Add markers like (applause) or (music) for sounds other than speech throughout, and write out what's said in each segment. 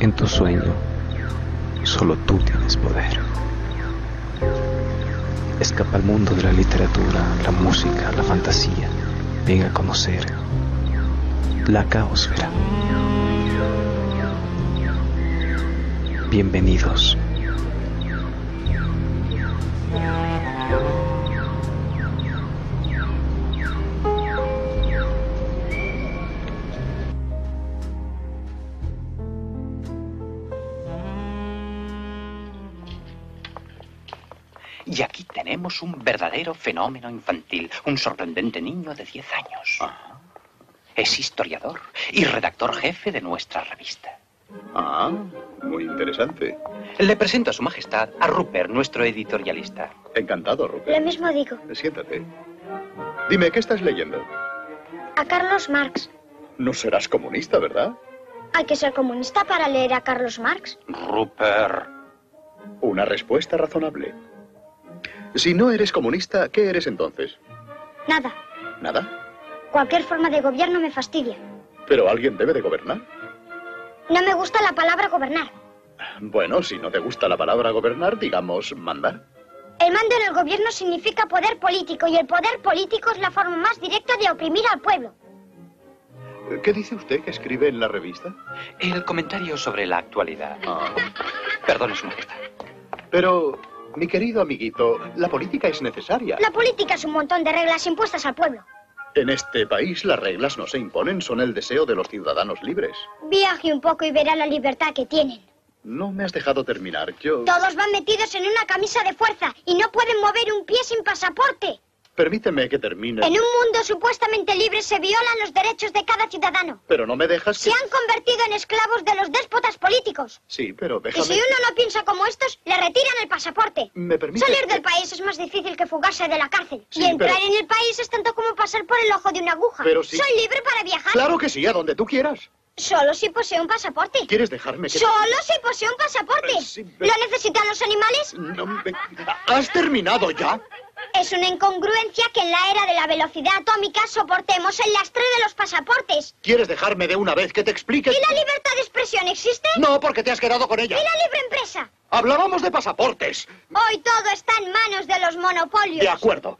En tu sueño, solo tú tienes poder. Escapa al mundo de la literatura, la música, la fantasía. Venga a conocer la caosfera. Bienvenidos. Tenemos un verdadero fenómeno infantil, un sorprendente niño de 10 años. Es historiador y redactor jefe de nuestra revista. Ah, muy interesante. Le presento a su majestad a Rupert, nuestro editorialista. Encantado, Lo Rupert. mismo digo. Siéntate. Dime, ¿qué estás leyendo? A Carlos Marx. No serás comunista, ¿verdad? Hay que ser comunista para leer a Carlos Marx. Rupert. Una respuesta razonable. Si no eres comunista, ¿qué eres entonces? Nada. ¿Nada? Cualquier forma de gobierno me fastidia. Pero alguien debe de gobernar. No me gusta la palabra gobernar. Bueno, si no te gusta la palabra gobernar, digamos mandar. El mando en el gobierno significa poder político y el poder político es la forma más directa de oprimir al pueblo. ¿Qué dice usted que escribe en la revista? El comentario sobre la actualidad. Ah, Perdone, su majestad. pero, mi querido amiguito, la política es necesaria. La política es un montón de reglas impuestas al pueblo. En este país las reglas no se imponen, son el deseo de los ciudadanos libres. Viaje un poco y verá la libertad que tienen. No me has dejado terminar. Yo... Todos van metidos en una camisa de fuerza y no pueden mover un pie sin pasaporte. Permíteme que termine. En un mundo supuestamente libre se violan los derechos de cada ciudadano. Pero no me dejas que... Se han convertido en esclavos de los déspotas políticos. Sí, pero Y déjame... si uno no piensa como estos, le retiran el pasaporte. ¿Me permite? Salir del país es más difícil que fugarse de la cárcel. Sí, y entrar pero- en el país es tanto como pasar por el ojo de una aguja. Pero sí. Soy libre para viajar. Claro que sí, a donde tú quieras. Solo si poseo un pasaporte. ¿Quieres dejarme que... Solo si poseo un pasaporte. Eh, sí, ¿Lo necesitan los animales? No me- ¿Has terminado ya? Es una incongruencia que en la era de la velocidad atómica soportemos el lastre de los pasaportes. ¿Quieres dejarme de una vez que te explique? ¿Y la libertad de expresión existe? No, porque te has quedado con ella. ¿Y la libre empresa? Hablábamos de pasaportes. Hoy todo está en manos de los monopolios. De acuerdo.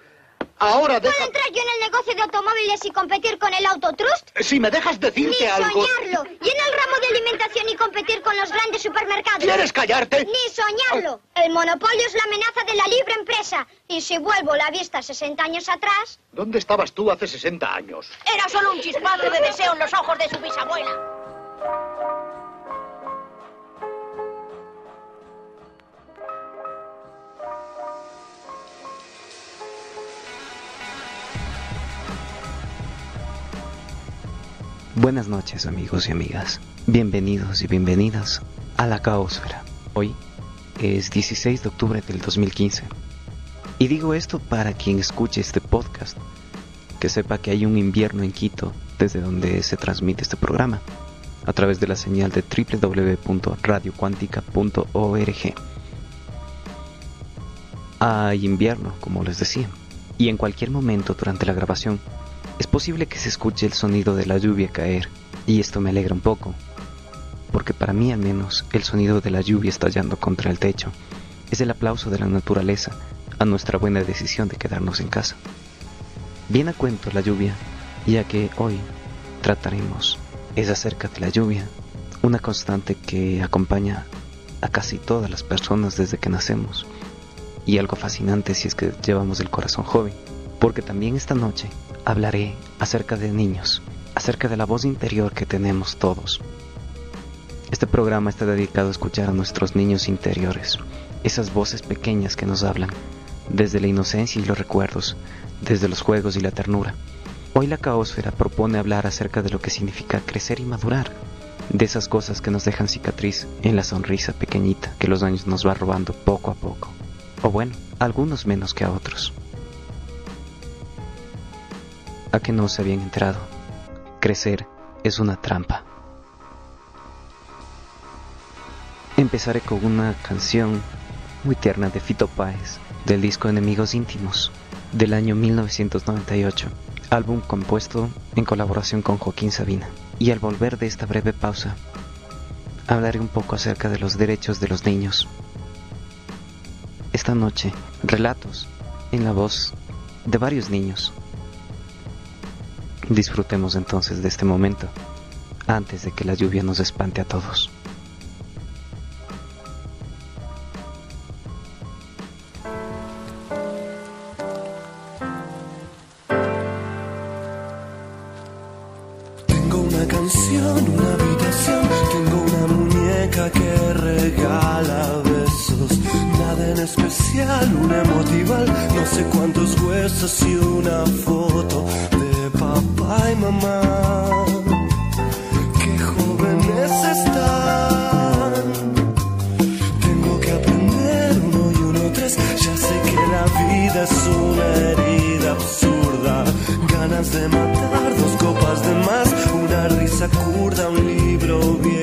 Ahora ¿Puedo deja... entrar yo en el negocio de automóviles y competir con el autotrust? Si me dejas Ni decirte algo... soñarlo. ¿Y en el ramo de alimentación y competir con los grandes supermercados? ¿Quieres callarte? Ni soñarlo. El monopolio es la amenaza de la libre empresa. Y si vuelvo la vista 60 años atrás, ¿Dónde estabas tú hace 60 años? Era solo un chispazo de deseo en los ojos de su bisabuela. Buenas noches amigos y amigas. Bienvenidos y bienvenidas a la Caosfera. Hoy es 16 de octubre del 2015. Y digo esto para quien escuche este podcast, que sepa que hay un invierno en Quito desde donde se transmite este programa, a través de la señal de www.radiocuántica.org. Hay invierno, como les decía, y en cualquier momento durante la grabación es posible que se escuche el sonido de la lluvia caer, y esto me alegra un poco, porque para mí al menos el sonido de la lluvia estallando contra el techo es el aplauso de la naturaleza a nuestra buena decisión de quedarnos en casa. Bien a cuento la lluvia, ya que hoy trataremos es acerca de la lluvia, una constante que acompaña a casi todas las personas desde que nacemos, y algo fascinante si es que llevamos el corazón joven, porque también esta noche hablaré acerca de niños, acerca de la voz interior que tenemos todos. Este programa está dedicado a escuchar a nuestros niños interiores, esas voces pequeñas que nos hablan, desde la inocencia y los recuerdos, desde los juegos y la ternura. Hoy la caosfera propone hablar acerca de lo que significa crecer y madurar, de esas cosas que nos dejan cicatriz en la sonrisa pequeñita que los años nos va robando poco a poco. O bueno, algunos menos que a otros. A que no se habían enterado. Crecer es una trampa. Empezaré con una canción muy tierna de Fito Páez del disco Enemigos Íntimos del año 1998, álbum compuesto en colaboración con Joaquín Sabina. Y al volver de esta breve pausa, hablaré un poco acerca de los derechos de los niños. Esta noche, relatos en la voz de varios niños. Disfrutemos entonces de este momento, antes de que la lluvia nos espante a todos. Tengo una canción, una habitación, tengo una muñeca que regala besos. Nada en especial, una emotival, no sé cuántos huesos y una foto papá y mamá. Qué jóvenes están. Tengo que aprender uno y uno tres. Ya sé que la vida es una herida absurda. Ganas de matar, dos copas de más, una risa curda, un libro viejo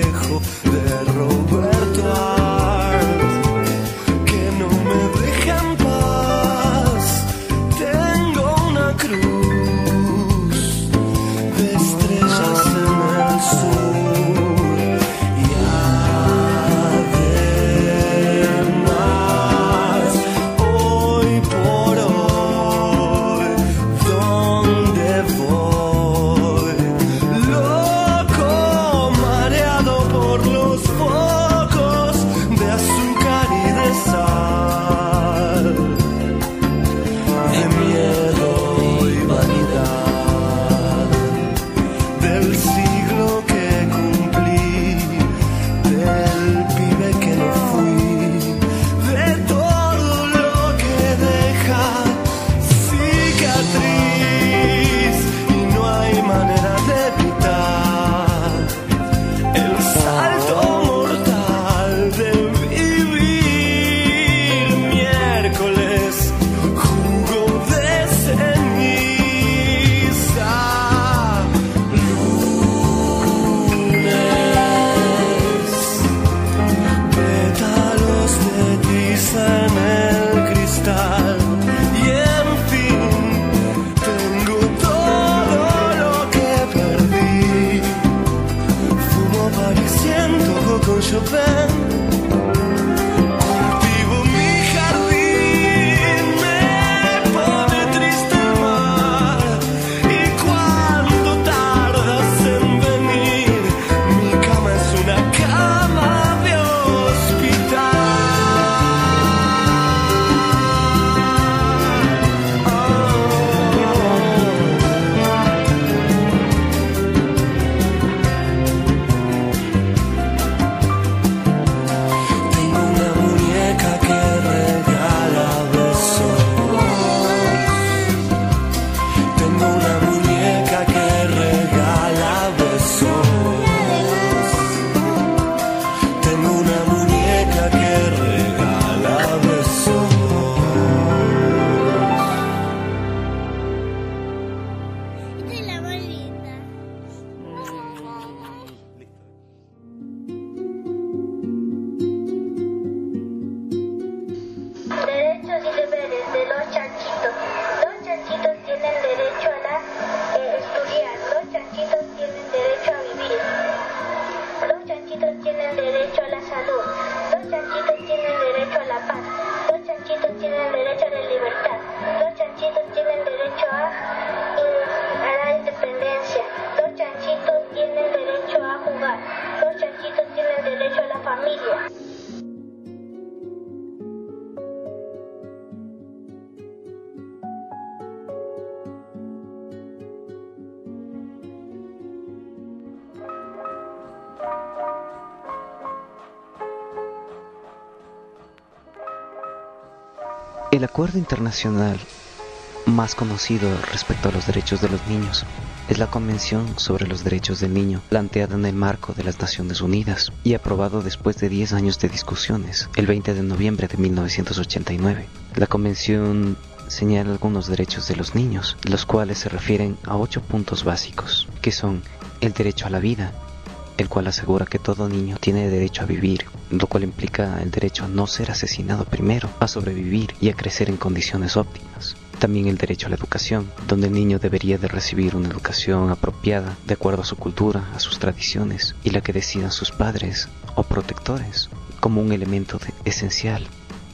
El acuerdo internacional más conocido respecto a los derechos de los niños es la Convención sobre los Derechos del Niño, planteada en el marco de las Naciones Unidas y aprobado después de 10 años de discusiones, el 20 de noviembre de 1989. La Convención señala algunos derechos de los niños, los cuales se refieren a ocho puntos básicos, que son el derecho a la vida, el cual asegura que todo niño tiene derecho a vivir, lo cual implica el derecho a no ser asesinado primero, a sobrevivir y a crecer en condiciones óptimas. También el derecho a la educación, donde el niño debería de recibir una educación apropiada de acuerdo a su cultura, a sus tradiciones y la que decidan sus padres o protectores, como un elemento esencial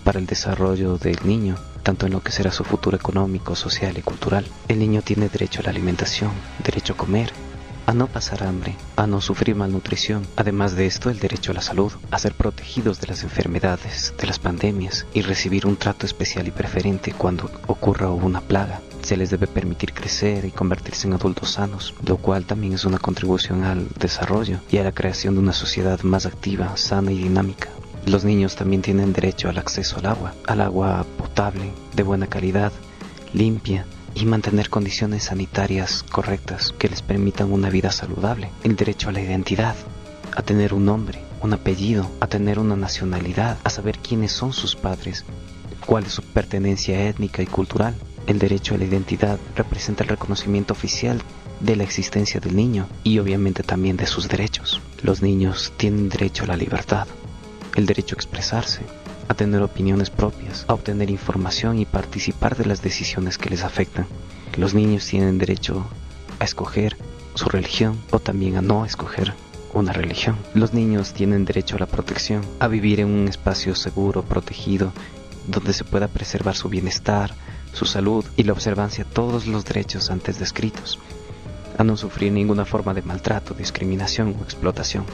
para el desarrollo del niño, tanto en lo que será su futuro económico, social y cultural. El niño tiene derecho a la alimentación, derecho a comer, a no pasar hambre, a no sufrir malnutrición. Además de esto, el derecho a la salud, a ser protegidos de las enfermedades, de las pandemias y recibir un trato especial y preferente cuando ocurra una plaga. Se les debe permitir crecer y convertirse en adultos sanos, lo cual también es una contribución al desarrollo y a la creación de una sociedad más activa, sana y dinámica. Los niños también tienen derecho al acceso al agua, al agua potable, de buena calidad, limpia y mantener condiciones sanitarias correctas que les permitan una vida saludable. El derecho a la identidad, a tener un nombre, un apellido, a tener una nacionalidad, a saber quiénes son sus padres, cuál es su pertenencia étnica y cultural. El derecho a la identidad representa el reconocimiento oficial de la existencia del niño y obviamente también de sus derechos. Los niños tienen derecho a la libertad, el derecho a expresarse, a tener opiniones propias, a obtener información y participar de las decisiones que les afectan. Los niños tienen derecho a escoger su religión o también a no escoger una religión. Los niños tienen derecho a la protección, a vivir en un espacio seguro, protegido, donde se pueda preservar su bienestar, su salud y la observancia de todos los derechos antes descritos, a no sufrir ninguna forma de maltrato, discriminación o explotación.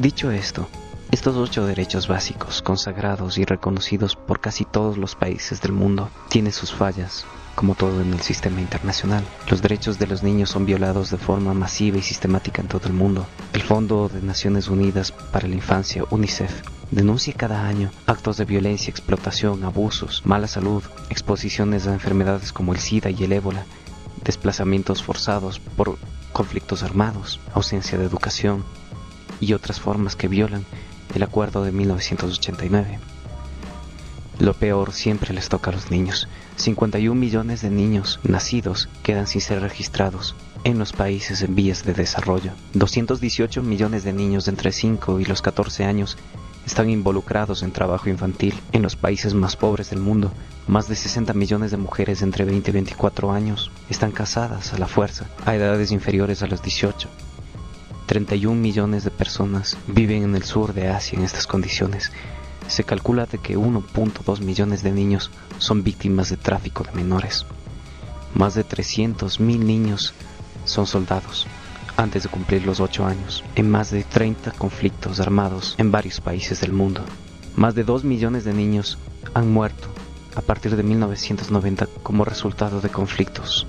Dicho esto, estos ocho derechos básicos, consagrados y reconocidos por casi todos los países del mundo, tienen sus fallas, como todo en el sistema internacional. Los derechos de los niños son violados de forma masiva y sistemática en todo el mundo. El Fondo de Naciones Unidas para la Infancia, UNICEF, denuncia cada año actos de violencia, explotación, abusos, mala salud, exposiciones a enfermedades como el SIDA y el ébola, desplazamientos forzados por conflictos armados, ausencia de educación y otras formas que violan el acuerdo de 1989. Lo peor siempre les toca a los niños. 51 millones de niños nacidos quedan sin ser registrados en los países en vías de desarrollo. 218 millones de niños de entre 5 y los 14 años están involucrados en trabajo infantil en los países más pobres del mundo. Más de 60 millones de mujeres entre 20 y 24 años están casadas a la fuerza a edades inferiores a los 18. 31 millones de personas viven en el sur de Asia en estas condiciones. Se calcula que 1.2 millones de niños son víctimas de tráfico de menores. Más de 300 mil niños son soldados antes de cumplir los 8 años en más de 30 conflictos armados en varios países del mundo. Más de 2 millones de niños han muerto a partir de 1990 como resultado de conflictos.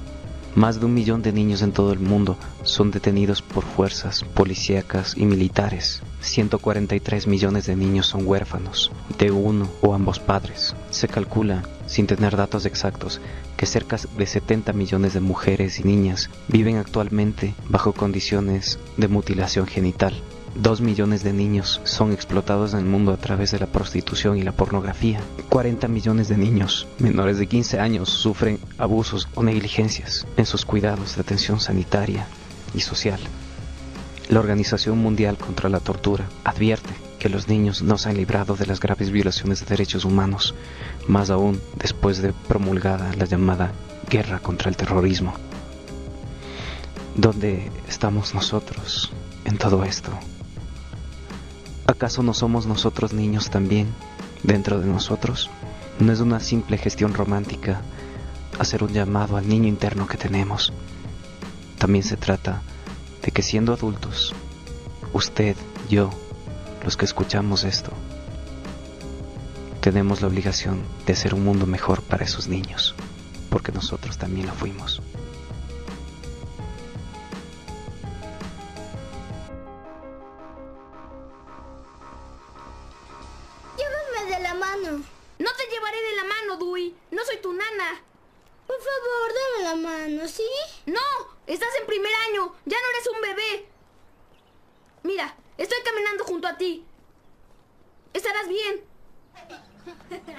Más de un millón de niños en todo el mundo son detenidos por fuerzas policíacas y militares. 143 millones de niños son huérfanos de uno o ambos padres. Se calcula, sin tener datos exactos, que cerca de 70 millones de mujeres y niñas viven actualmente bajo condiciones de mutilación genital. Dos millones de niños son explotados en el mundo a través de la prostitución y la pornografía. 40 millones de niños menores de 15 años sufren abusos o negligencias en sus cuidados de atención sanitaria y social. La Organización Mundial contra la Tortura advierte que los niños no se han librado de las graves violaciones de derechos humanos, más aún después de promulgada la llamada guerra contra el terrorismo. ¿Dónde estamos nosotros en todo esto? ¿Acaso no somos nosotros niños también dentro de nosotros? No es una simple gestión romántica hacer un llamado al niño interno que tenemos. También se trata de que siendo adultos, usted, yo, los que escuchamos esto, tenemos la obligación de hacer un mundo mejor para esos niños, porque nosotros también lo fuimos. No soy tu nana. Por favor, dame la mano, ¿sí? No, estás en primer año. Ya no eres un bebé. Mira, estoy caminando junto a ti. Estarás bien.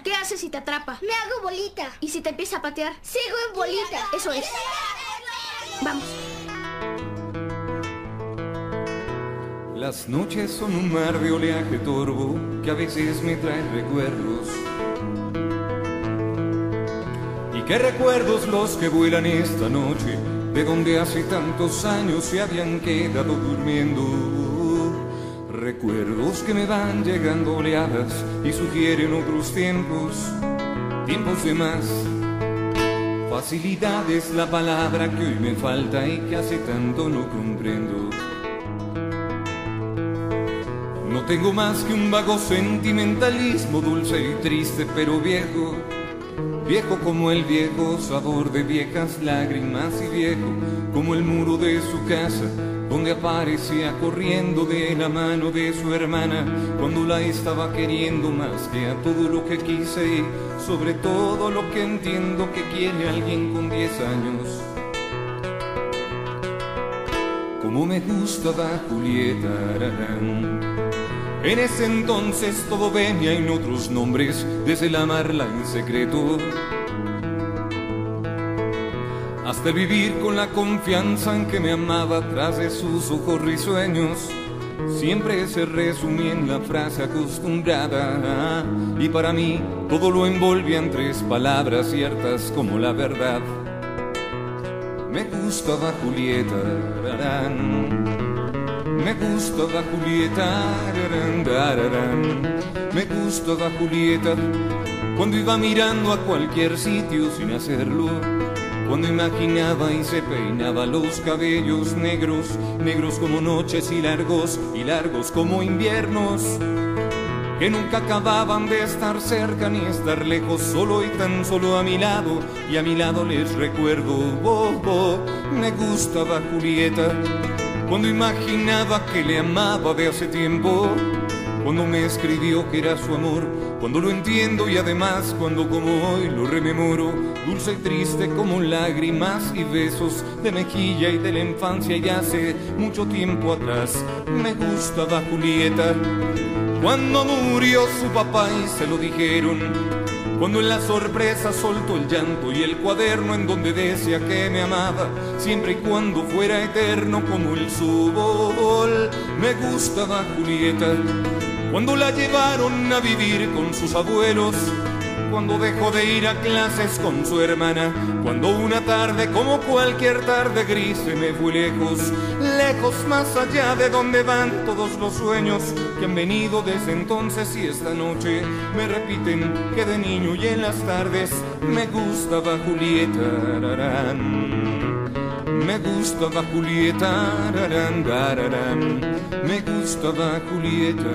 ¿Qué haces si te atrapa? Me hago bolita. ¿Y si te empieza a patear? Sigo en bolita. Eso es. Vamos. Las noches son un mar de oleaje turbo que a veces me trae recuerdos. Qué recuerdos los que vuelan esta noche de donde hace tantos años se habían quedado durmiendo. Recuerdos que me van llegando oleadas y sugieren otros tiempos, tiempos de más. Facilidad es la palabra que hoy me falta y que hace tanto no comprendo. No tengo más que un vago sentimentalismo, dulce y triste pero viejo. Viejo como el viejo sabor de viejas lágrimas y viejo como el muro de su casa donde aparecía corriendo de la mano de su hermana cuando la estaba queriendo más que a todo lo que quise y sobre todo lo que entiendo que quiere alguien con 10 años. Como me gustaba Julieta Aragán. En ese entonces todo venía en otros nombres, desde el amarla en secreto hasta vivir con la confianza en que me amaba tras de sus ojos risueños. Siempre se resumía en la frase acostumbrada y para mí todo lo envolvía en tres palabras ciertas como la verdad. Me gustaba Julieta. Me gustaba Julieta, rarán, rarán. me gustaba Julieta cuando iba mirando a cualquier sitio sin hacerlo. Cuando imaginaba y se peinaba los cabellos negros, negros como noches y largos, y largos como inviernos, que nunca acababan de estar cerca ni estar lejos, solo y tan solo a mi lado, y a mi lado les recuerdo, oh, oh, me gustaba Julieta, cuando imaginaba que le amaba de hace tiempo, cuando me escribió que era su amor, cuando lo entiendo y además cuando como hoy lo rememoro, dulce y triste como lágrimas y besos de mejilla y de la infancia y hace mucho tiempo atrás me gustaba Julieta. Cuando murió su papá y se lo dijeron, cuando en la sorpresa soltó el llanto y el cuaderno en donde decía que me amaba, siempre y cuando fuera eterno como el subol, me gustaba Julieta. Cuando la llevaron a vivir con sus abuelos, cuando dejó de ir a clases con su hermana, cuando una tarde como cualquier tarde gris me fue lejos, lejos más allá de donde van todos los sueños que han venido desde entonces y esta noche me repiten que de niño y en las tardes me gustaba Julieta. rarán. Me gustaba Julieta, rarán, rarán. me gustaba Julieta.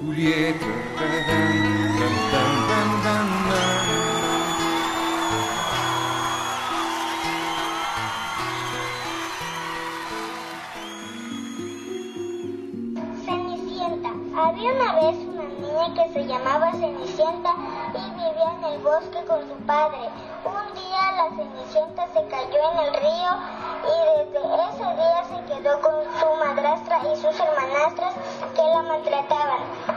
Julieta, que se llamaba Cenicienta y vivía en el bosque con su padre. Un día la Cenicienta se cayó en el río y desde ese día se quedó con su madrastra y sus hermanastras que la maltrataban.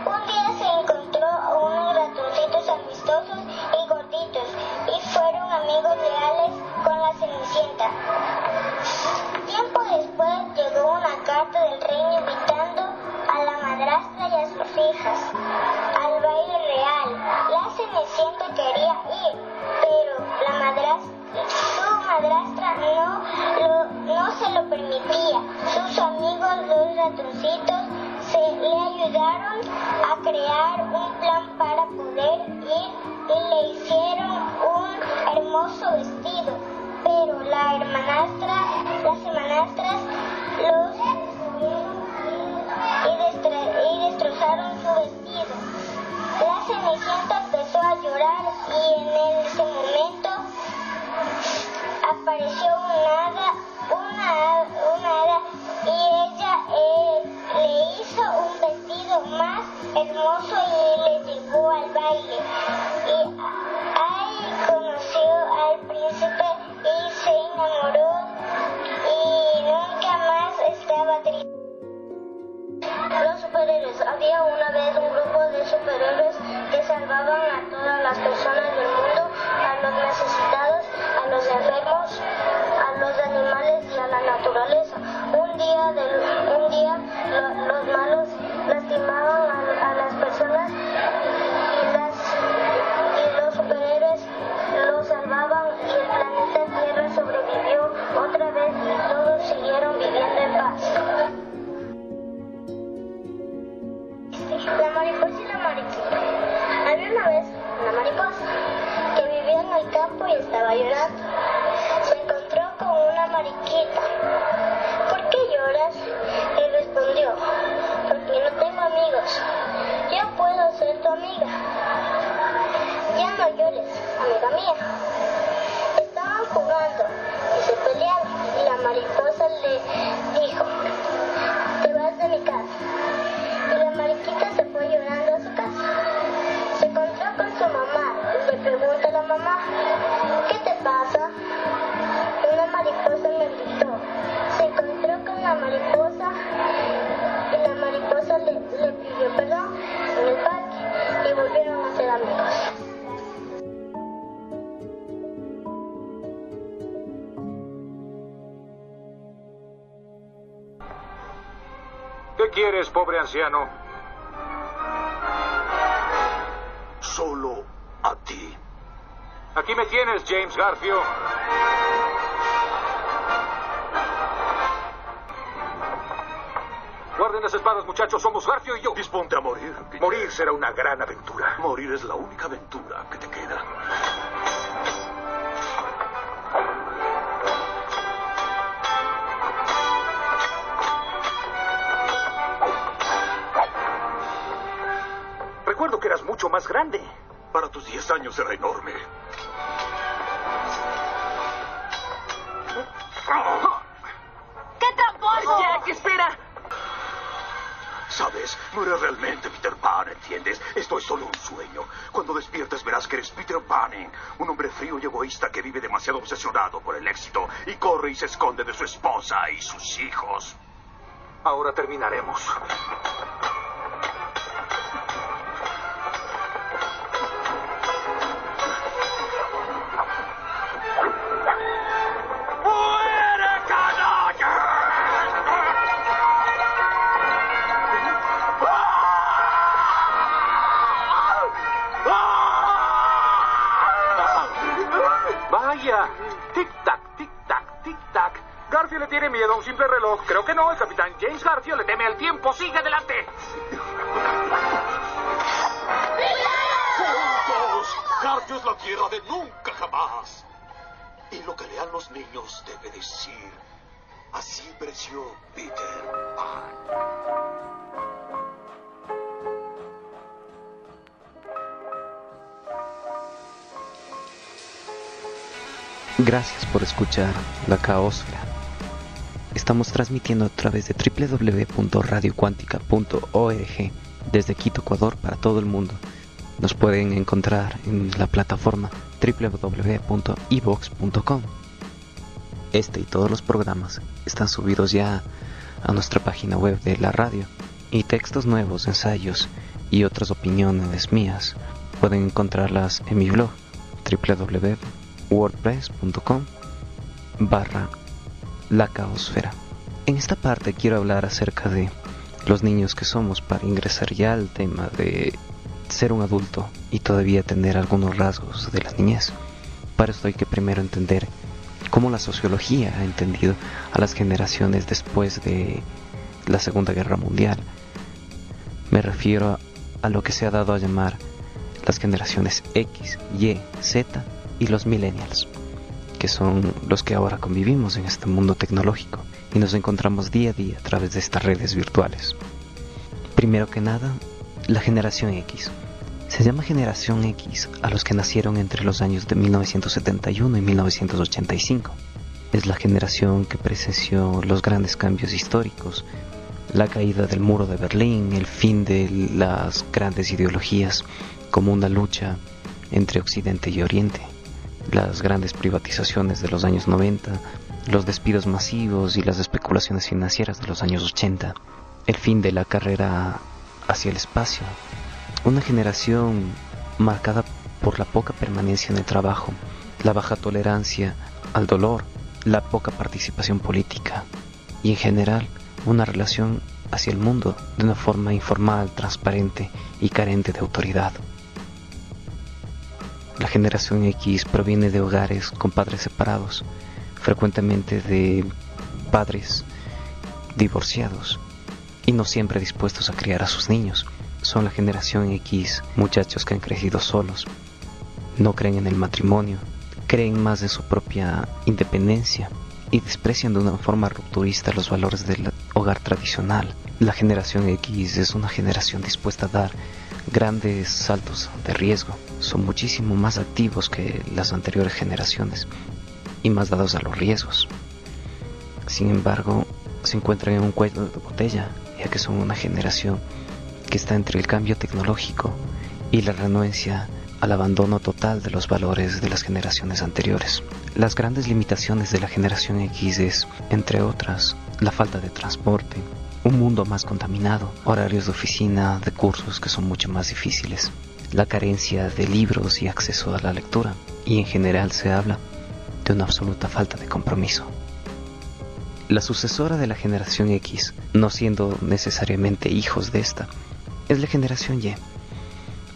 Cenicienta quería ir, pero la madrastra, su madrastra no, no se lo permitía. Sus amigos los ratoncitos se le ayudaron a crear un plan para poder ir y le hicieron un hermoso vestido. Pero la hermanastra, las hermanastras los y, destrozaron su vestido. La Cenicienta llorar y en ese momento apareció un hada, una, una hada y ella eh, le hizo un vestido más hermoso y le llevó al baile. Y ahí conoció al príncipe y se enamoró y nunca más estaba triste. Los superhéroes. Había una vez un grupo de superhéroes que salvaban a todas las personas del mundo, a los necesitados, a los enfermos, a los animales y a la naturaleza. Un día, un día los malos lastimaban a, las personas y, y los superhéroes los salvaban y el planeta Tierra sobrevivió otra vez y todos siguieron viviendo en paz. La mariposa y la mariquita. Había una vez una mariposa que vivía en el campo y estaba llorando. Se encontró con una mariquita. ¿Por qué lloras? Le respondió. Porque no tengo amigos. Yo puedo ser tu amiga. Ya no llores, amiga mía. Estaban jugando mamá, ¿qué te pasa? Una mariposa me gritó. Se encontró con la mariposa y la mariposa le, le pidió perdón en el parque y volvieron a ser amigos. ¿Qué quieres, pobre anciano? Solo a ti. Aquí me tienes, James Garfio. Guarden las espadas, muchachos. Somos Garfio y yo. Disponte a morir. Morir será una gran aventura. Morir es la única aventura que te queda. Recuerdo que eras mucho más grande. Para tus 10 años era enorme. ¡Qué tramposo! Jack, espera. Sabes, no eres realmente Peter Pan, ¿entiendes? Esto es solo un sueño. Cuando despiertes verás que eres Peter Panning, un hombre frío y egoísta que vive demasiado obsesionado por el éxito y corre y se esconde de su esposa y sus hijos. Ahora terminaremos. Garfio le tiene miedo a un simple reloj. Creo que no. El capitán James Garfio le teme al tiempo. Sigue adelante. ¡Juntos! Garfio es la tierra de nunca jamás. Y lo que lean los niños debe decir, así creció Peter Pan. Gracias por escuchar La Caosfera. Estamos transmitiendo a través de www.radiocuántica.org desde Quito, Ecuador, para todo el mundo. Nos pueden encontrar en la plataforma www.evox.com. Este y todos los programas están subidos ya a nuestra página web de la radio y textos nuevos, ensayos y otras opiniones mías pueden encontrarlas en mi blog www.wordpress.com barra la caosfera. En esta parte quiero hablar acerca de los niños que somos para ingresar ya al tema de ser un adulto y todavía tener algunos rasgos de la niñez. Para esto hay que primero entender cómo la sociología ha entendido a las generaciones después de la Segunda Guerra Mundial. Me refiero a lo que se ha dado a llamar las generaciones X, Y, Z y los millennials, que son los que ahora convivimos en este mundo tecnológico y nos encontramos día a día a través de estas redes virtuales. Primero que nada, la generación X. Se llama generación X a los que nacieron entre los años de 1971 y 1985. Es la generación que presenció los grandes cambios históricos, la caída del muro de Berlín, el fin de las grandes ideologías como una lucha entre Occidente y Oriente, las grandes privatizaciones de los años 90, los despidos masivos y las especulaciones financieras de los años 80, el fin de la carrera hacia el espacio, una generación marcada por la poca permanencia en el trabajo, la baja tolerancia al dolor, la poca participación política y en general una relación hacia el mundo de una forma informal, transparente y carente de autoridad. La generación X proviene de hogares con padres separados, frecuentemente de padres divorciados y no siempre dispuestos a criar a sus niños. Son la generación X, muchachos que han crecido solos, no creen en el matrimonio, creen más en su propia independencia y desprecian de una forma rupturista los valores del hogar tradicional. La generación X es una generación dispuesta a dar grandes saltos de riesgo. Son muchísimo más activos que las anteriores generaciones y más dados a los riesgos. Sin embargo, se encuentran en un cuello de botella, ya que son una generación que está entre el cambio tecnológico y la renuencia al abandono total de los valores de las generaciones anteriores. Las grandes limitaciones de la generación X es, entre otras, la falta de transporte, un mundo más contaminado, horarios de oficina, de cursos que son mucho más difíciles, la carencia de libros y acceso a la lectura, y en general se habla de una absoluta falta de compromiso. La sucesora de la generación X, no siendo necesariamente hijos de esta, es la generación Y,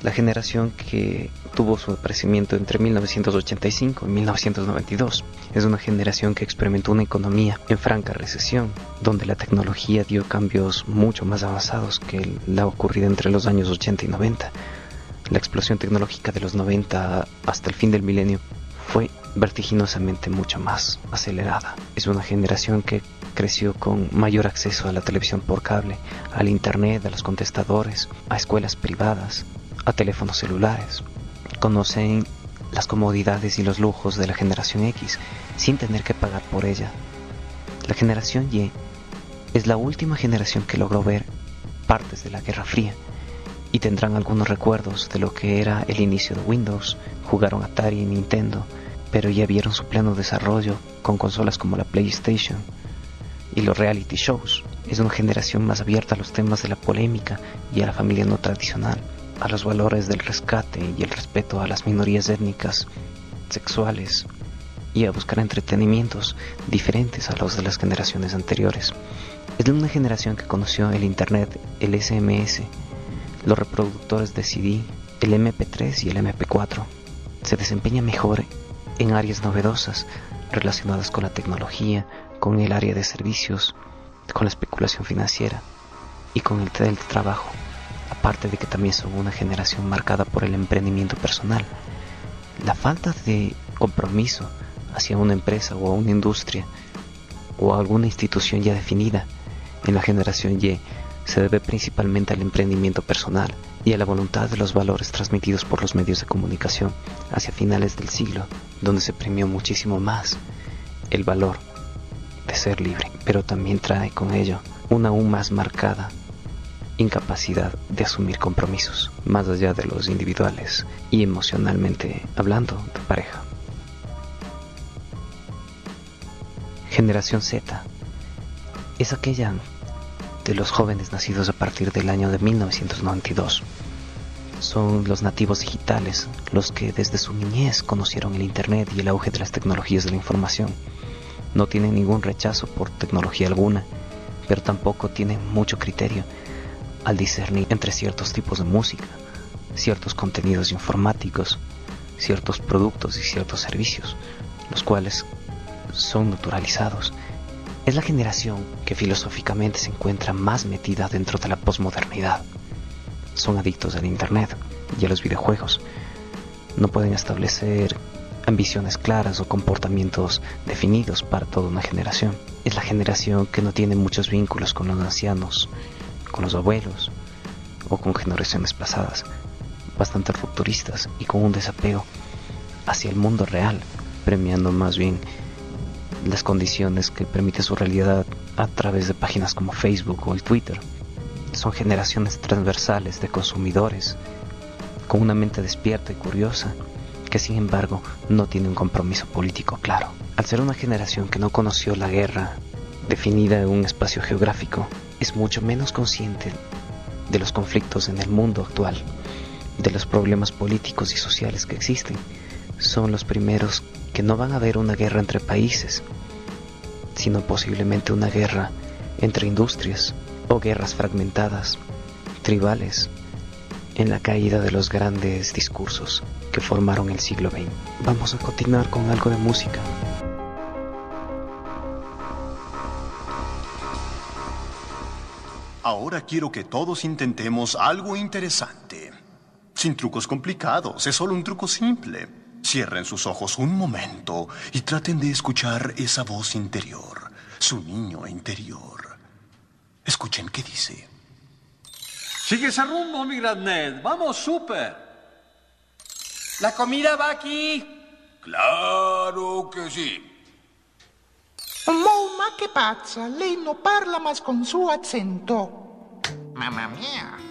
la generación que tuvo su aparecimiento entre 1985 y 1992. Es una generación que experimentó una economía en franca recesión, donde la tecnología dio cambios mucho más avanzados que la ocurrida entre los años 80 y 90. La explosión tecnológica de los 90 hasta el fin del milenio fue vertiginosamente mucho más acelerada. Es una generación que creció con mayor acceso a la televisión por cable, al internet, a los contestadores, a escuelas privadas, a teléfonos celulares. Conocen las comodidades y los lujos de la generación X sin tener que pagar por ella. La generación Y es la última generación que logró ver partes de la Guerra Fría y tendrán algunos recuerdos de lo que era el inicio de Windows, jugaron Atari y Nintendo, pero ya vieron su pleno desarrollo con consolas como la PlayStation y los reality shows. Es una generación más abierta a los temas de la polémica y a la familia no tradicional, a los valores del rescate y el respeto a las minorías étnicas, sexuales y a buscar entretenimientos diferentes a los de las generaciones anteriores. Es de una generación que conoció el Internet, el SMS, los reproductores de CD, el MP3 y el MP4. Se desempeña mejor en áreas novedosas relacionadas con la tecnología, con el área de servicios, con la especulación financiera y con el trabajo. Aparte de que también son una generación marcada por el emprendimiento personal. La falta de compromiso hacia una empresa o una industria o alguna institución ya definida en la generación Y se debe principalmente al emprendimiento personal y a la voluntad de los valores transmitidos por los medios de comunicación hacia finales del siglo, donde se premió muchísimo más el valor de ser libre, pero también trae con ello una aún más marcada incapacidad de asumir compromisos, más allá de los individuales y emocionalmente hablando de pareja. Generación Z es aquella de los jóvenes nacidos a partir del año de 1992. Son los nativos digitales, los que desde su niñez conocieron el Internet y el auge de las tecnologías de la información. No tienen ningún rechazo por tecnología alguna, pero tampoco tienen mucho criterio al discernir entre ciertos tipos de música, ciertos contenidos informáticos, ciertos productos y ciertos servicios, los cuales son naturalizados es la generación que filosóficamente se encuentra más metida dentro de la posmodernidad. Son adictos al Internet y a los videojuegos. No pueden establecer ambiciones claras o comportamientos definidos para toda una generación. Es la generación que no tiene muchos vínculos con los ancianos, con los abuelos o con generaciones pasadas, bastante rupturistas y con un desapego hacia el mundo real, premiando más bien las condiciones que permite su realidad a través de páginas como Facebook o el Twitter. Son generaciones transversales de consumidores con una mente despierta y curiosa que sin embargo no tiene un compromiso político claro. Al ser una generación que no conoció la guerra definida en un espacio geográfico, es mucho menos consciente de los conflictos en el mundo actual, de los problemas políticos y sociales que existen. Son los primeros que no van a haber una guerra entre países, sino posiblemente una guerra entre industrias o guerras fragmentadas, tribales, en la caída de los grandes discursos que formaron el siglo XX. Vamos a continuar con algo de música. Ahora quiero que todos intentemos algo interesante. Sin trucos complicados, es solo un truco simple. Cierren sus ojos un momento y traten de escuchar esa voz interior, su niño interior. Escuchen qué dice. Sigue ese rumbo, mi gran Ned. Vamos, súper. La comida va aquí. Claro que sí. Mamma, qué pazza! Lei non parla más con su acento. Mamma mia!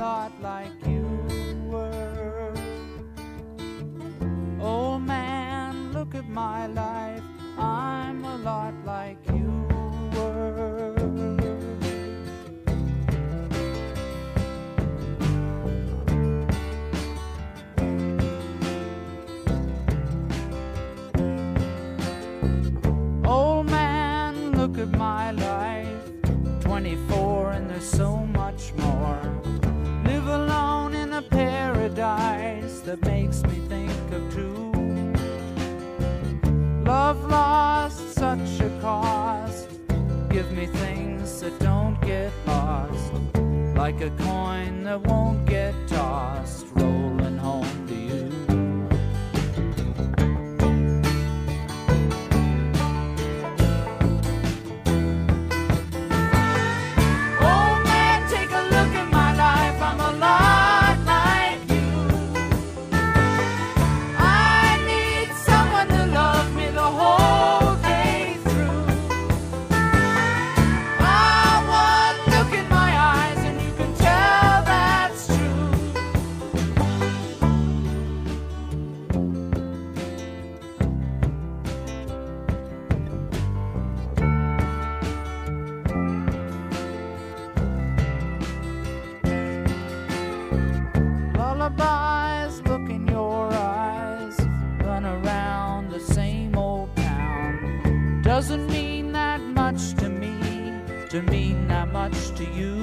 lot like you were. Oh man, look at my life, I'm a lot like you were. Old man, look at my life. cost. Give me things that don't get lost, like a coin that won't get tossed. to you.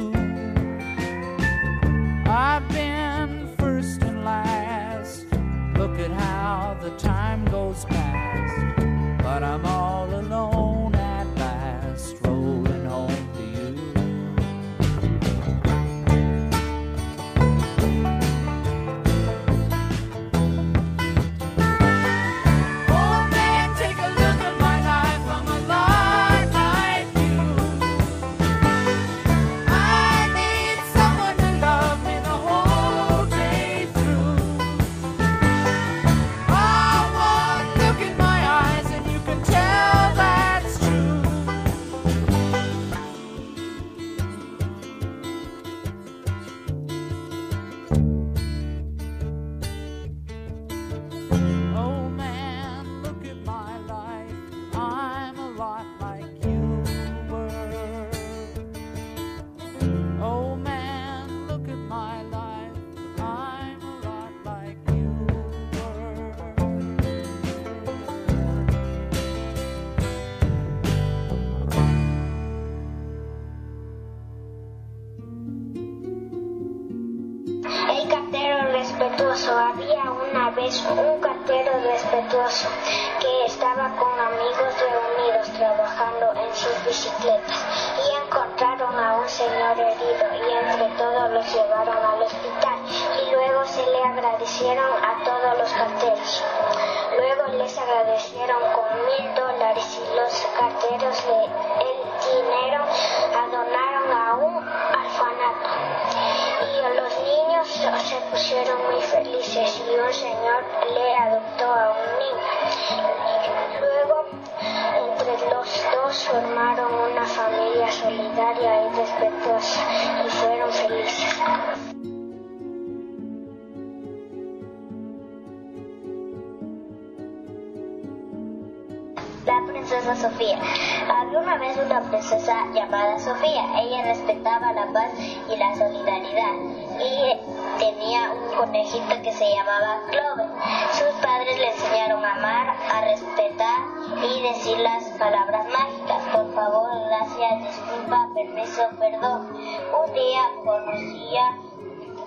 conejita que se llamaba Clover. Sus padres le enseñaron a amar, a respetar y decir las palabras mágicas. Por favor, gracias, disculpa, permiso, perdón. Un día conocía,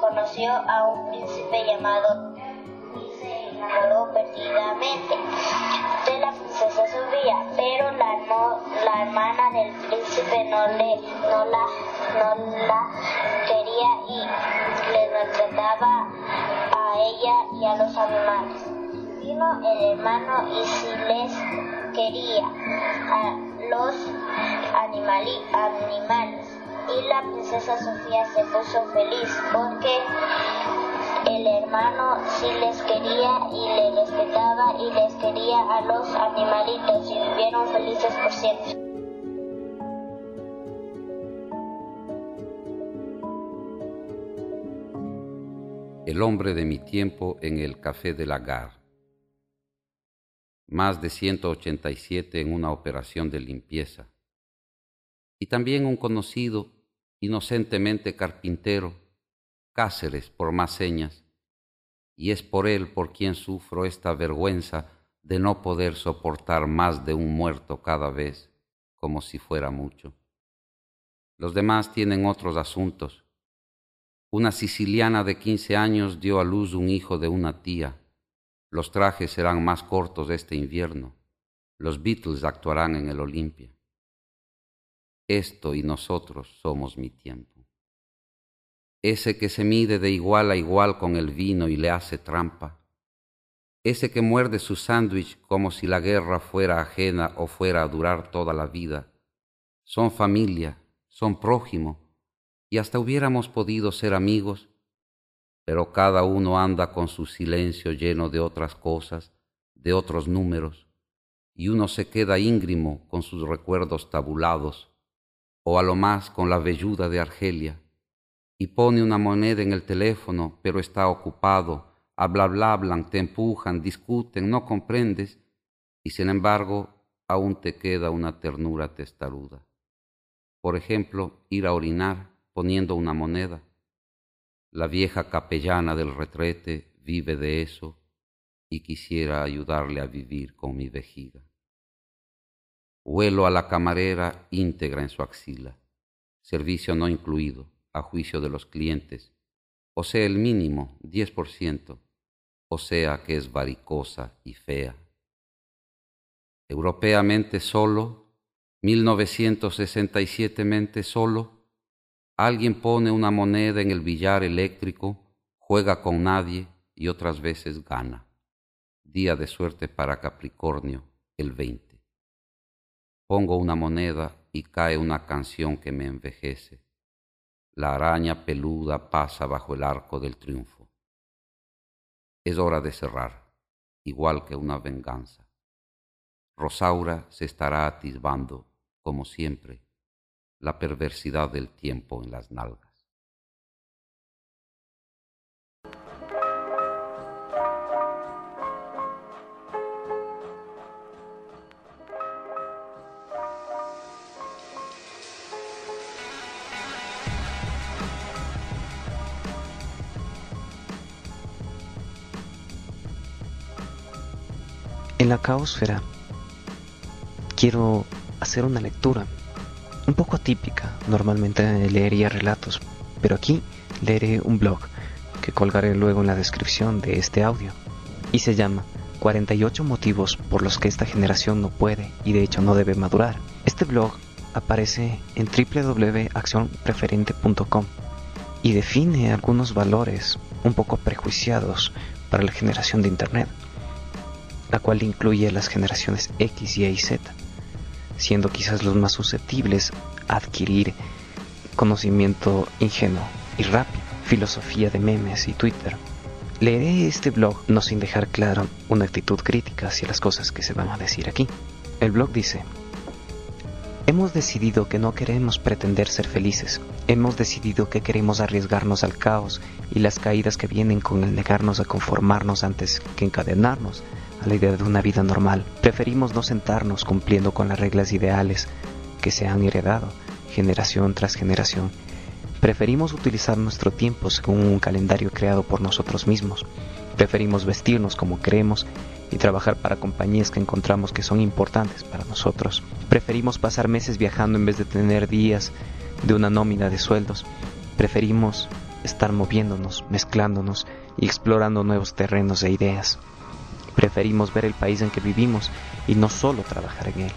conoció a un príncipe llamado y se enamoró perdidamente de la princesa Sofía, pero la, la hermana del príncipe no le no la no la quería y le maltrataba a ella y a los animales. Vino el hermano y si les quería a los animali- animales y la princesa Sofía se puso feliz porque el hermano sí les quería y le respetaba y les quería a los animalitos y vivieron felices por siempre. El hombre de mi tiempo en el Café de la Gare. Más de 187 en una operación de limpieza. Y también un conocido, inocentemente carpintero, Cáceres por más señas, y es por él por quien sufro esta vergüenza de no poder soportar más de un muerto cada vez, como si fuera mucho. Los demás tienen otros asuntos. Una siciliana de 15 años dio a luz un hijo de una tía. Los trajes serán más cortos este invierno. Los Beatles actuarán en el Olimpia. Esto y nosotros somos mi tiempo. Ese que se mide de igual a igual con el vino y le hace trampa. Ese que muerde su sándwich como si la guerra fuera ajena o fuera a durar toda la vida. Son familia, son prójimo, y hasta hubiéramos podido ser amigos, pero cada uno anda con su silencio lleno de otras cosas, de otros números, y uno se queda íngrimo con sus recuerdos tabulados, o a lo más con la velluda de Argelia, y pone una moneda en el teléfono, pero está ocupado, habla, bla, hablan, te empujan, discuten, no comprendes, y sin embargo aún te queda una ternura testaruda. Por ejemplo, ir a orinar poniendo una moneda. La vieja capellana del retrete vive de eso y quisiera ayudarle a vivir con mi vejiga. Huelo a la camarera íntegra en su axila, servicio no incluido, a juicio de los clientes, o sea el mínimo, 10%, o sea que es varicosa y fea. Europeamente solo, 1967 mente solo, alguien pone una moneda en el billar eléctrico, juega con nadie y otras veces gana. Día de suerte para Capricornio, el 20. Pongo una moneda y cae una canción que me envejece. La araña peluda pasa bajo el arco del triunfo. Es hora de cerrar, igual que una venganza. Rosaura se estará atisbando, como siempre, la perversidad del tiempo en las nalgas. En la caosfera quiero hacer una lectura un poco atípica. Normalmente leería relatos, pero aquí leeré un blog que colgaré luego en la descripción de este audio y se llama 48 motivos por los que esta generación no puede y de hecho no debe madurar. Este blog aparece en www.accionpreferente.com y define algunos valores un poco prejuiciados para la generación de Internet, la cual incluye las generaciones X, Y y Z, siendo quizás los más susceptibles a adquirir conocimiento ingenuo y rápido, filosofía de memes y Twitter. Leeré este blog no sin dejar clara una actitud crítica hacia las cosas que se van a decir aquí. El blog dice, Hemos decidido que no queremos pretender ser felices. Hemos decidido que queremos arriesgarnos al caos y las caídas que vienen con el negarnos a conformarnos antes que encadenarnos a la idea de una vida normal. Preferimos no sentarnos cumpliendo con las reglas ideales que se han heredado generación tras generación. Preferimos utilizar nuestro tiempo según un calendario creado por nosotros mismos. Preferimos vestirnos como creemos y trabajar para compañías que encontramos que son importantes para nosotros. Preferimos pasar meses viajando en vez de tener días de una nómina de sueldos. Preferimos estar moviéndonos, mezclándonos y explorando nuevos terrenos e ideas. Preferimos ver el país en que vivimos y no solo trabajar en él.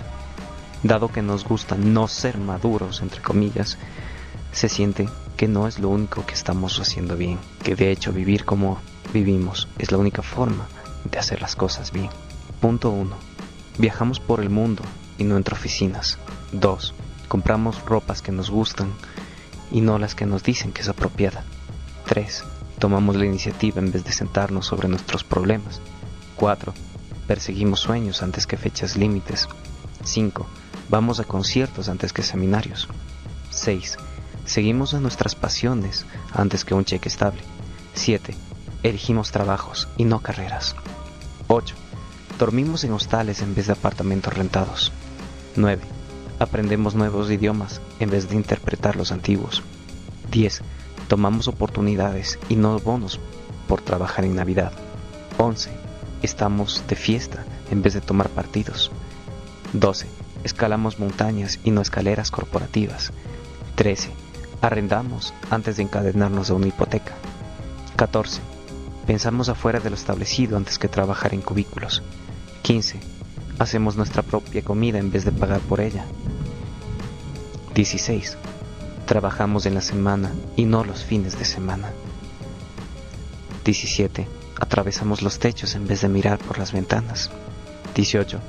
Dado que nos gusta no ser maduros, entre comillas, se siente que no es lo único que estamos haciendo bien, que de hecho vivir como vivimos es la única forma de hacer las cosas bien. Punto 1. Viajamos por el mundo y no entre oficinas. 2. Compramos ropas que nos gustan y no las que nos dicen que es apropiada. 3. Tomamos la iniciativa en vez de sentarnos sobre nuestros problemas. 4. Perseguimos sueños antes que fechas límites. 5. Vamos a conciertos antes que seminarios. 6. Seguimos a nuestras pasiones antes que un cheque estable. 7. Elegimos trabajos y no carreras. 8. Dormimos en hostales en vez de apartamentos rentados. 9. Aprendemos nuevos idiomas en vez de interpretar los antiguos. 10. Tomamos oportunidades y no bonos por trabajar en Navidad. 11. Estamos de fiesta en vez de tomar partidos. 12. Escalamos montañas y no escaleras corporativas. 13. Arrendamos antes de encadenarnos a una hipoteca. 14. Pensamos afuera de lo establecido antes que trabajar en cubículos. 15. Hacemos nuestra propia comida en vez de pagar por ella. 16. Trabajamos en la semana y no los fines de semana. 17. Atravesamos los techos en vez de mirar por las ventanas. 18.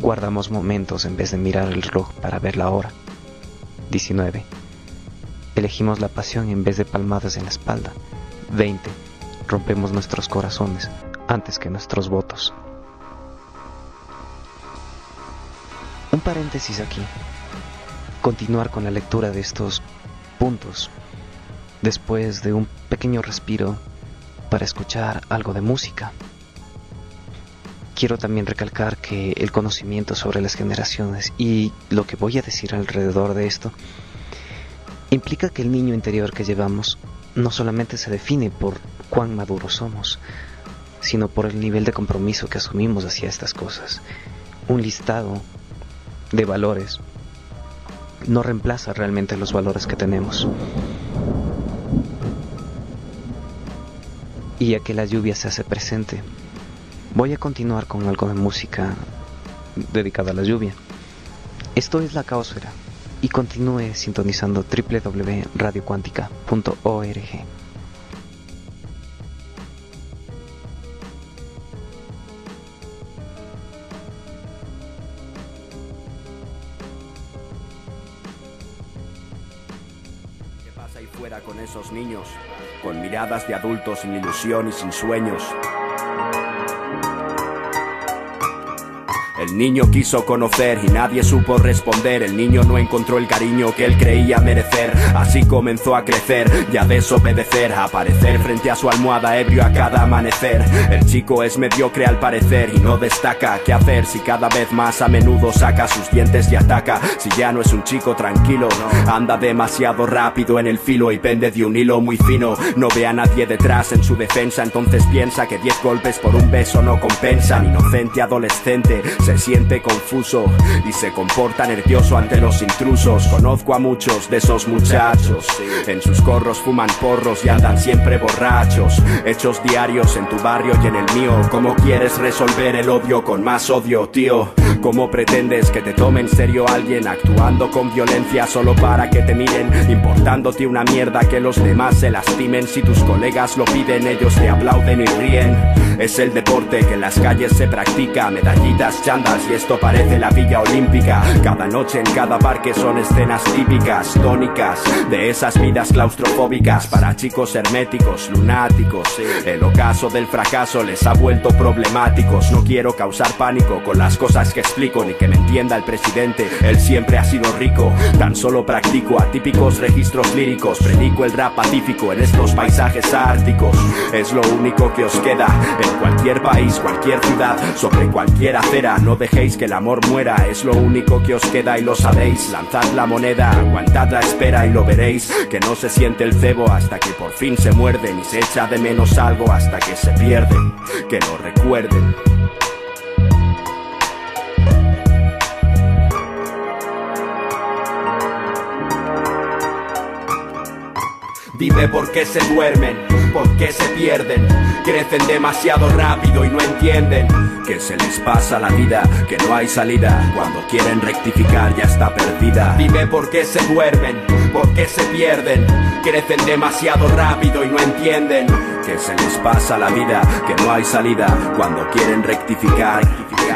Guardamos momentos en vez de mirar el reloj para ver la hora. 19. Elegimos la pasión en vez de palmadas en la espalda. 20. Rompemos nuestros corazones antes que nuestros votos. Un paréntesis aquí. Continuar con la lectura de estos puntos después de un pequeño respiro para escuchar algo de música. Quiero también recalcar que el conocimiento sobre las generaciones y lo que voy a decir alrededor de esto implica que el niño interior que llevamos no solamente se define por cuán maduros somos, sino por el nivel de compromiso que asumimos hacia estas cosas. Un listado de valores no reemplaza realmente los valores que tenemos. Y ya que la lluvia se hace presente, voy a continuar con algo de música dedicada a la lluvia. Esto es la caosfera y continúe sintonizando www.radiocuántica.org. de adultos sin ilusión y sin sueños. El niño quiso conocer y nadie supo responder. El niño no encontró el cariño que él creía merecer. Así comenzó a crecer y a desobedecer. A aparecer frente a su almohada ebrio a cada amanecer. El chico es mediocre al parecer y no destaca. ¿Qué hacer si cada vez más a menudo saca sus dientes y ataca? Si ya no es un chico tranquilo, anda demasiado rápido en el filo y pende de un hilo muy fino. No ve a nadie detrás en su defensa. Entonces piensa que 10 golpes por un beso no compensan. Inocente adolescente siente confuso y se comporta nervioso ante los intrusos. Conozco a muchos de esos muchachos. En sus corros fuman porros y andan siempre borrachos. Hechos diarios en tu barrio y en el mío. ¿Cómo quieres resolver el odio con más odio, tío? ¿Cómo pretendes que te tome en serio alguien actuando con violencia solo para que te miren? Importándote una mierda que los demás se lastimen. Si tus colegas lo piden, ellos te aplauden y ríen. Es el deporte que en las calles se practica. Medallitas, y esto parece la villa olímpica. Cada noche en cada parque son escenas típicas, tónicas, de esas vidas claustrofóbicas para chicos herméticos, lunáticos. El ocaso del fracaso les ha vuelto problemáticos. No quiero causar pánico con las cosas que explico, ni que me entienda el presidente. Él siempre ha sido rico, tan solo practico atípicos registros líricos. Predico el rap pacífico en estos paisajes árticos. Es lo único que os queda en cualquier país, cualquier ciudad, sobre cualquier acera. Dejéis que el amor muera, es lo único que os queda y lo sabéis. Lanzad la moneda, aguantad la espera y lo veréis. Que no se siente el cebo hasta que por fin se muerden y se echa de menos algo hasta que se pierde. Que lo recuerden. Dime por qué se duermen, por qué se pierden, crecen demasiado rápido y no entienden que se les pasa la vida, que no hay salida, cuando quieren rectificar ya está perdida. Dime por qué se duermen, por qué se pierden, crecen demasiado rápido y no entienden que se les pasa la vida, que no hay salida, cuando quieren rectificar.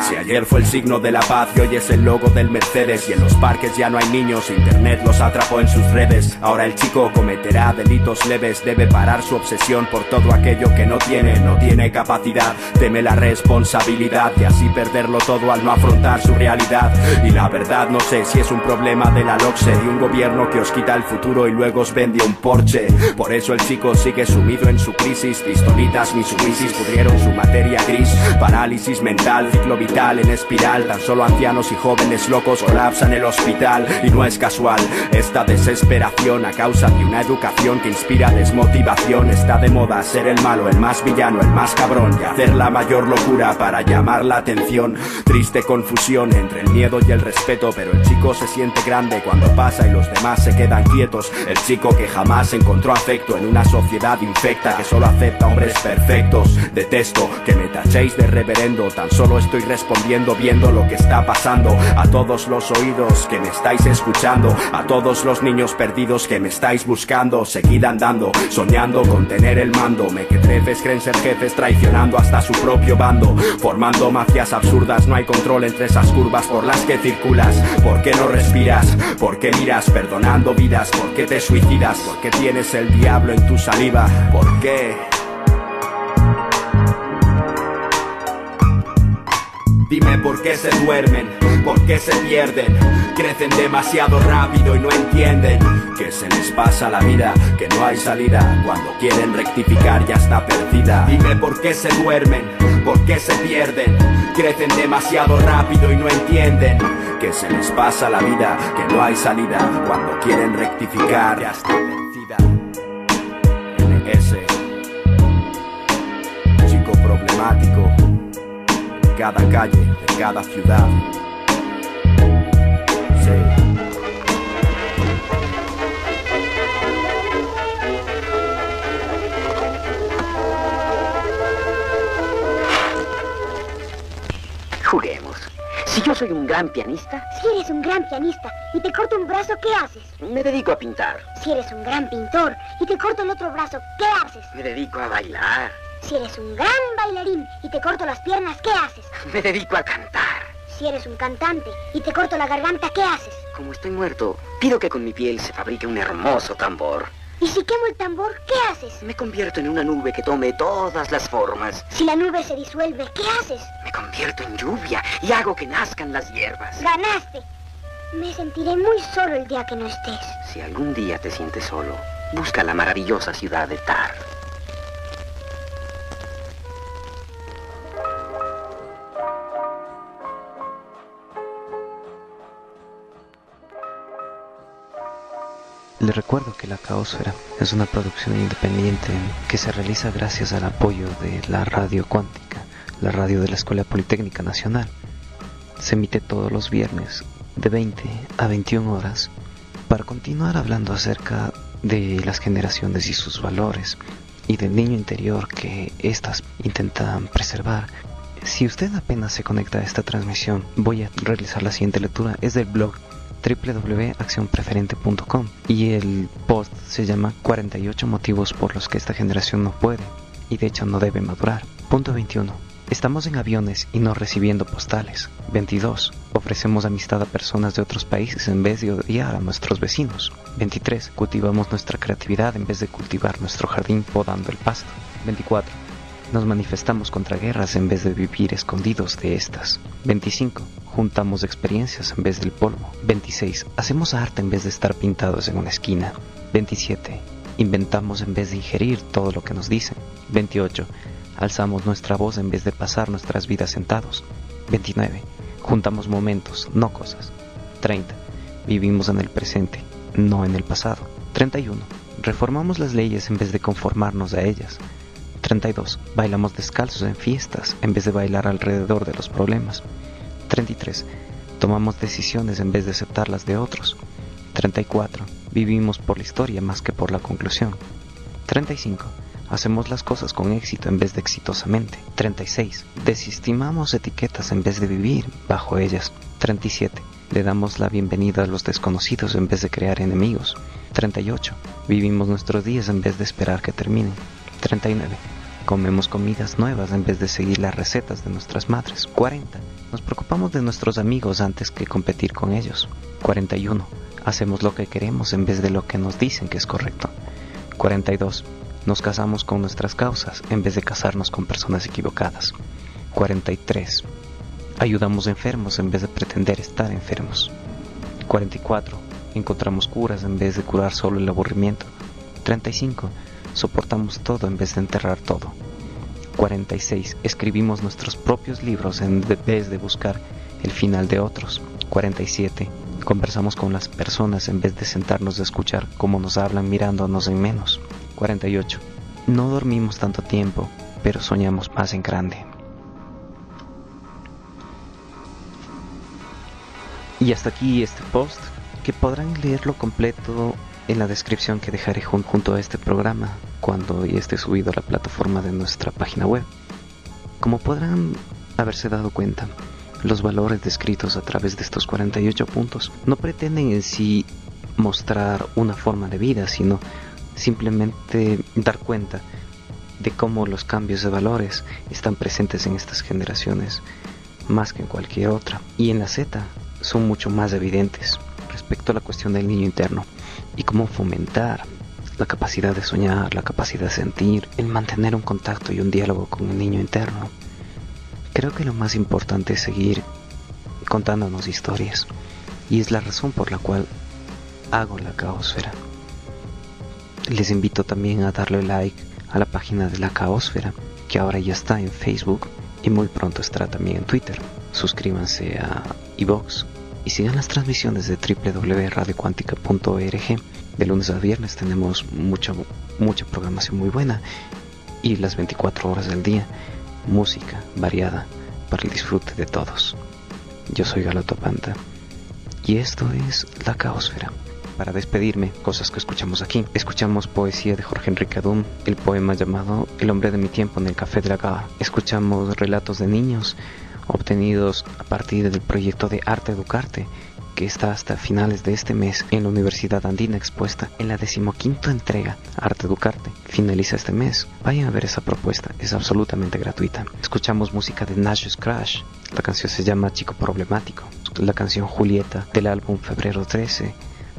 Si ayer fue el signo de la paz y hoy es el logo del Mercedes y en los parques ya no hay niños, internet los atrapó en sus redes. Ahora el chico cometerá delitos leves, debe parar su obsesión por todo aquello que no tiene, no tiene capacidad, teme la responsabilidad y así perderlo todo al no afrontar su realidad. Y la verdad no sé si es un problema de la LOXE y un gobierno que os quita el futuro y luego os vende un Porsche. Por eso el chico sigue sumido en su crisis, pistolitas ni pudrieron su materia gris, parálisis mental, ciclo vital en espiral, tan solo ancianos y jóvenes locos colapsan el hospital y no es casual esta desesperación a causa de una educación que inspira desmotivación. Está de moda ser el malo, el más villano, el más cabrón y hacer la mayor locura para llamar la atención. Triste confusión entre el miedo y el respeto, pero el chico se siente grande cuando pasa y los demás se quedan quietos. El chico que jamás encontró afecto en una sociedad infecta que solo acepta hombres perfectos. Detesto que me tachéis de reverendo, tan solo estoy respondiendo viendo lo que está pasando. A todos los oídos que me estáis escuchando, a todos los niños perdidos que me estáis buscando, seguid andando, soñando con tener el mando. Me que trefes ser jefes traicionando hasta su propio bando, formando mafias absurdas. No hay control entre esas curvas por las que circulas. ¿Por qué no respiras? ¿Por qué miras perdonando vidas? ¿Por qué te suicidas? ¿Por qué tienes el diablo en tu saliva? ¿Por qué? Dime por qué se duermen, por qué se pierden, crecen demasiado rápido y no entienden que se les pasa la vida, que no hay salida, cuando quieren rectificar ya está perdida. Dime por qué se duermen, por qué se pierden, crecen demasiado rápido y no entienden que se les pasa la vida, que no hay salida, cuando quieren rectificar ya está perdida. NS, chico problemático cada calle, de cada ciudad. Sí. Juguemos. Si yo soy un gran pianista, Si eres un gran pianista y te corto un brazo, ¿qué haces? me dedico a pintar. Si eres un gran pintor y te corto el otro brazo, ¿qué haces? Me dedico a bailar. Si eres un gran bailarín y te corto las piernas, ¿qué haces? (laughs) Me dedico a cantar. Si eres un cantante y te corto la garganta, ¿qué haces? Como estoy muerto, pido que con mi piel se fabrique un hermoso tambor. Y si quemo el tambor, ¿qué haces? Me convierto en una nube que tome todas las formas. Si la nube se disuelve, ¿qué haces? Me convierto en lluvia y hago que nazcan las hierbas. Ganaste. Me sentiré muy solo el día que no estés. Si algún día te sientes solo, busca la maravillosa ciudad de Tar. Les recuerdo que La Caosfera es una producción independiente que se realiza gracias al apoyo de la Radio Cuántica, la radio de la Escuela Politécnica Nacional. Se emite todos los viernes de 20 a 21 horas para continuar hablando acerca de las generaciones y sus valores y del niño interior que éstas intentan preservar. Si usted apenas se conecta a esta transmisión, voy a realizar la siguiente lectura. Es del blog www.accionpreferente.com y el post se llama 48 motivos por los que esta generación no puede y de hecho no debe madurar. Punto 21. Estamos en aviones y no recibiendo postales. 22. Ofrecemos amistad a personas de otros países en vez de odiar a nuestros vecinos. 23. Cultivamos nuestra creatividad en vez de cultivar nuestro jardín podando el pasto. 24. Nos manifestamos contra guerras en vez de vivir escondidos de estas. 25. Juntamos experiencias en vez del polvo. 26. Hacemos arte en vez de estar pintados en una esquina. 27. Inventamos en vez de ingerir todo lo que nos dicen. 28. Alzamos nuestra voz en vez de pasar nuestras vidas sentados. 29. Juntamos momentos, no cosas. 30. Vivimos en el presente, no en el pasado. 31. Reformamos las leyes en vez de conformarnos a ellas. 32. Bailamos descalzos en fiestas en vez de bailar alrededor de los problemas. 33. Tomamos decisiones en vez de aceptar las de otros. 34. Vivimos por la historia más que por la conclusión. 35. Hacemos las cosas con éxito en vez de exitosamente. 36. Desestimamos etiquetas en vez de vivir bajo ellas. 37. Le damos la bienvenida a los desconocidos en vez de crear enemigos. 38. Vivimos nuestros días en vez de esperar que terminen. 39. Comemos comidas nuevas en vez de seguir las recetas de nuestras madres. 40. Nos preocupamos de nuestros amigos antes que competir con ellos. 41. Hacemos lo que queremos en vez de lo que nos dicen que es correcto. 42. Nos casamos con nuestras causas en vez de casarnos con personas equivocadas. 43. Ayudamos enfermos en vez de pretender estar enfermos. 44. Encontramos curas en vez de curar solo el aburrimiento. 35. Soportamos todo en vez de enterrar todo. 46. Escribimos nuestros propios libros en vez de buscar el final de otros. 47. Conversamos con las personas en vez de sentarnos a escuchar cómo nos hablan mirándonos en menos. 48. No dormimos tanto tiempo, pero soñamos más en grande. Y hasta aquí este post, que podrán leerlo completo en la descripción que dejaré junto a este programa cuando ya esté subido a la plataforma de nuestra página web. Como podrán haberse dado cuenta, los valores descritos a través de estos 48 puntos no pretenden en sí mostrar una forma de vida, sino simplemente dar cuenta de cómo los cambios de valores están presentes en estas generaciones más que en cualquier otra. Y en la Z son mucho más evidentes respecto a la cuestión del niño interno y cómo fomentar la capacidad de soñar, la capacidad de sentir, el mantener un contacto y un diálogo con el niño interno. Creo que lo más importante es seguir contándonos historias y es la razón por la cual hago la caosfera. Les invito también a darle like a la página de la caosfera que ahora ya está en Facebook y muy pronto estará también en Twitter. Suscríbanse a iVox y sigan las transmisiones de www.radiocuántica.org. De lunes a viernes tenemos mucha, mucha programación muy buena y las 24 horas del día música variada para el disfrute de todos. Yo soy Galoto Panta y esto es La Caosfera. Para despedirme, cosas que escuchamos aquí. Escuchamos poesía de Jorge Enrique Adum, el poema llamado El hombre de mi tiempo en el Café de la Gaba. Escuchamos relatos de niños obtenidos a partir del proyecto de Arte Educarte, que está hasta finales de este mes en la Universidad Andina expuesta en la decimoquinta entrega Arte Educarte. Finaliza este mes. Vayan a ver esa propuesta, es absolutamente gratuita. Escuchamos música de Nash's Crash, la canción se llama Chico Problemático, la canción Julieta del álbum Febrero 13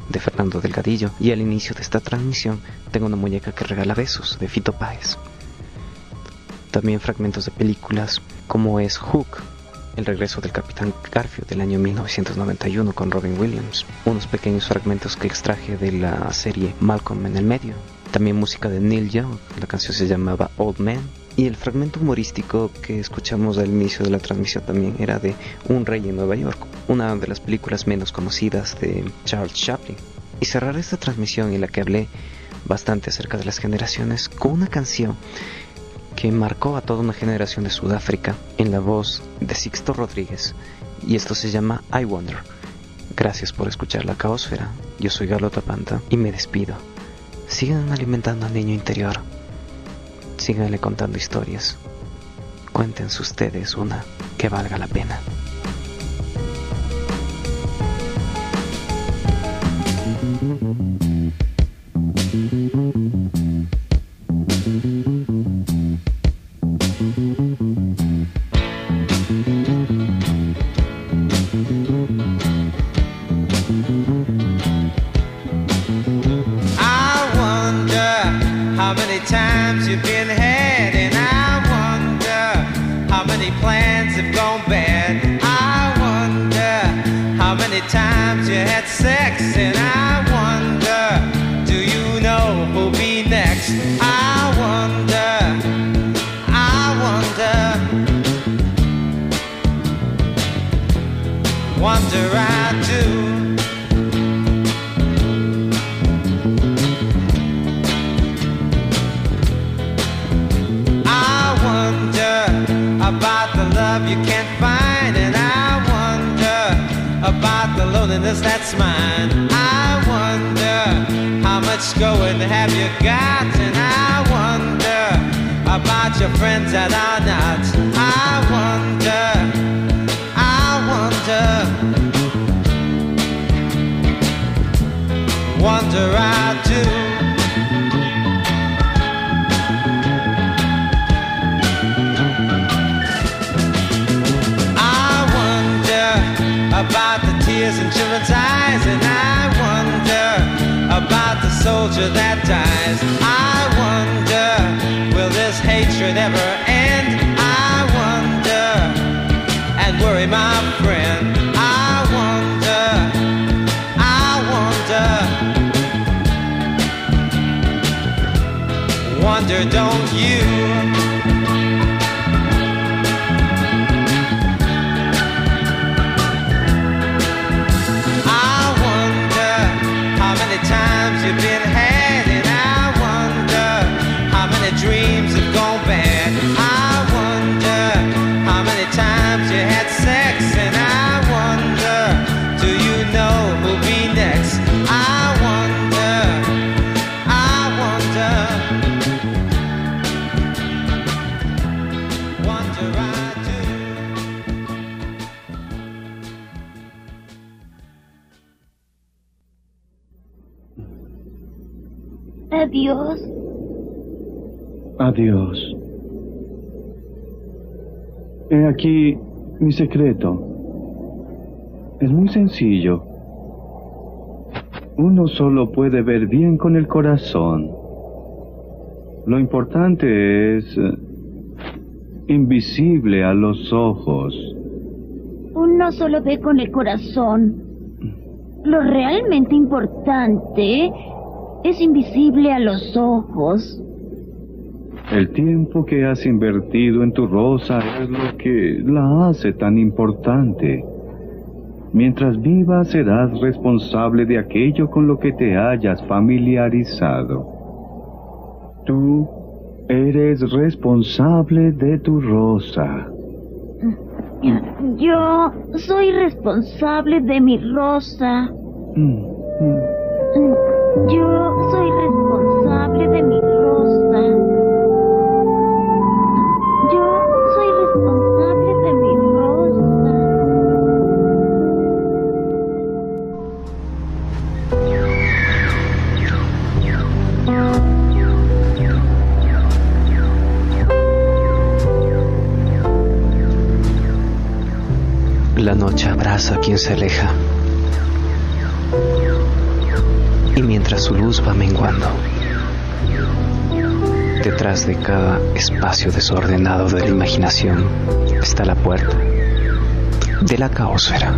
de Fernando Delgadillo y al inicio de esta transmisión tengo una muñeca que regala besos de Fito Páez. También fragmentos de películas como es Hook el regreso del Capitán Garfield del año 1991 con Robin Williams, unos pequeños fragmentos que extraje de la serie Malcolm en el medio, también música de Neil Young, la canción se llamaba Old Man, y el fragmento humorístico que escuchamos al inicio de la transmisión también era de Un Rey en Nueva York, una de las películas menos conocidas de Charles Chaplin. Y cerrar esta transmisión en la que hablé bastante acerca de las generaciones con una canción que marcó a toda una generación de Sudáfrica en la voz de Sixto Rodríguez y esto se llama I Wonder. Gracias por escuchar la caosfera. Yo soy Galo Tapanta y me despido. Sigan alimentando al niño interior. Síganle contando historias. Cuéntense ustedes una que valga la pena. Soldier that dies. I wonder, will this hatred ever end? I wonder, and worry my friend. I wonder, I wonder, wonder, don't Adiós. He aquí mi secreto. Es muy sencillo. Uno solo puede ver bien con el corazón. Lo importante es eh, invisible a los ojos. Uno solo ve con el corazón. Lo realmente importante es invisible a los ojos. El tiempo que has invertido en tu rosa es lo que la hace tan importante. Mientras vivas serás responsable de aquello con lo que te hayas familiarizado. Tú eres responsable de tu rosa. Yo soy responsable de mi rosa. Yo soy La noche abraza a quien se aleja. Y mientras su luz va menguando, detrás de cada espacio desordenado de la imaginación está la puerta de la caosfera.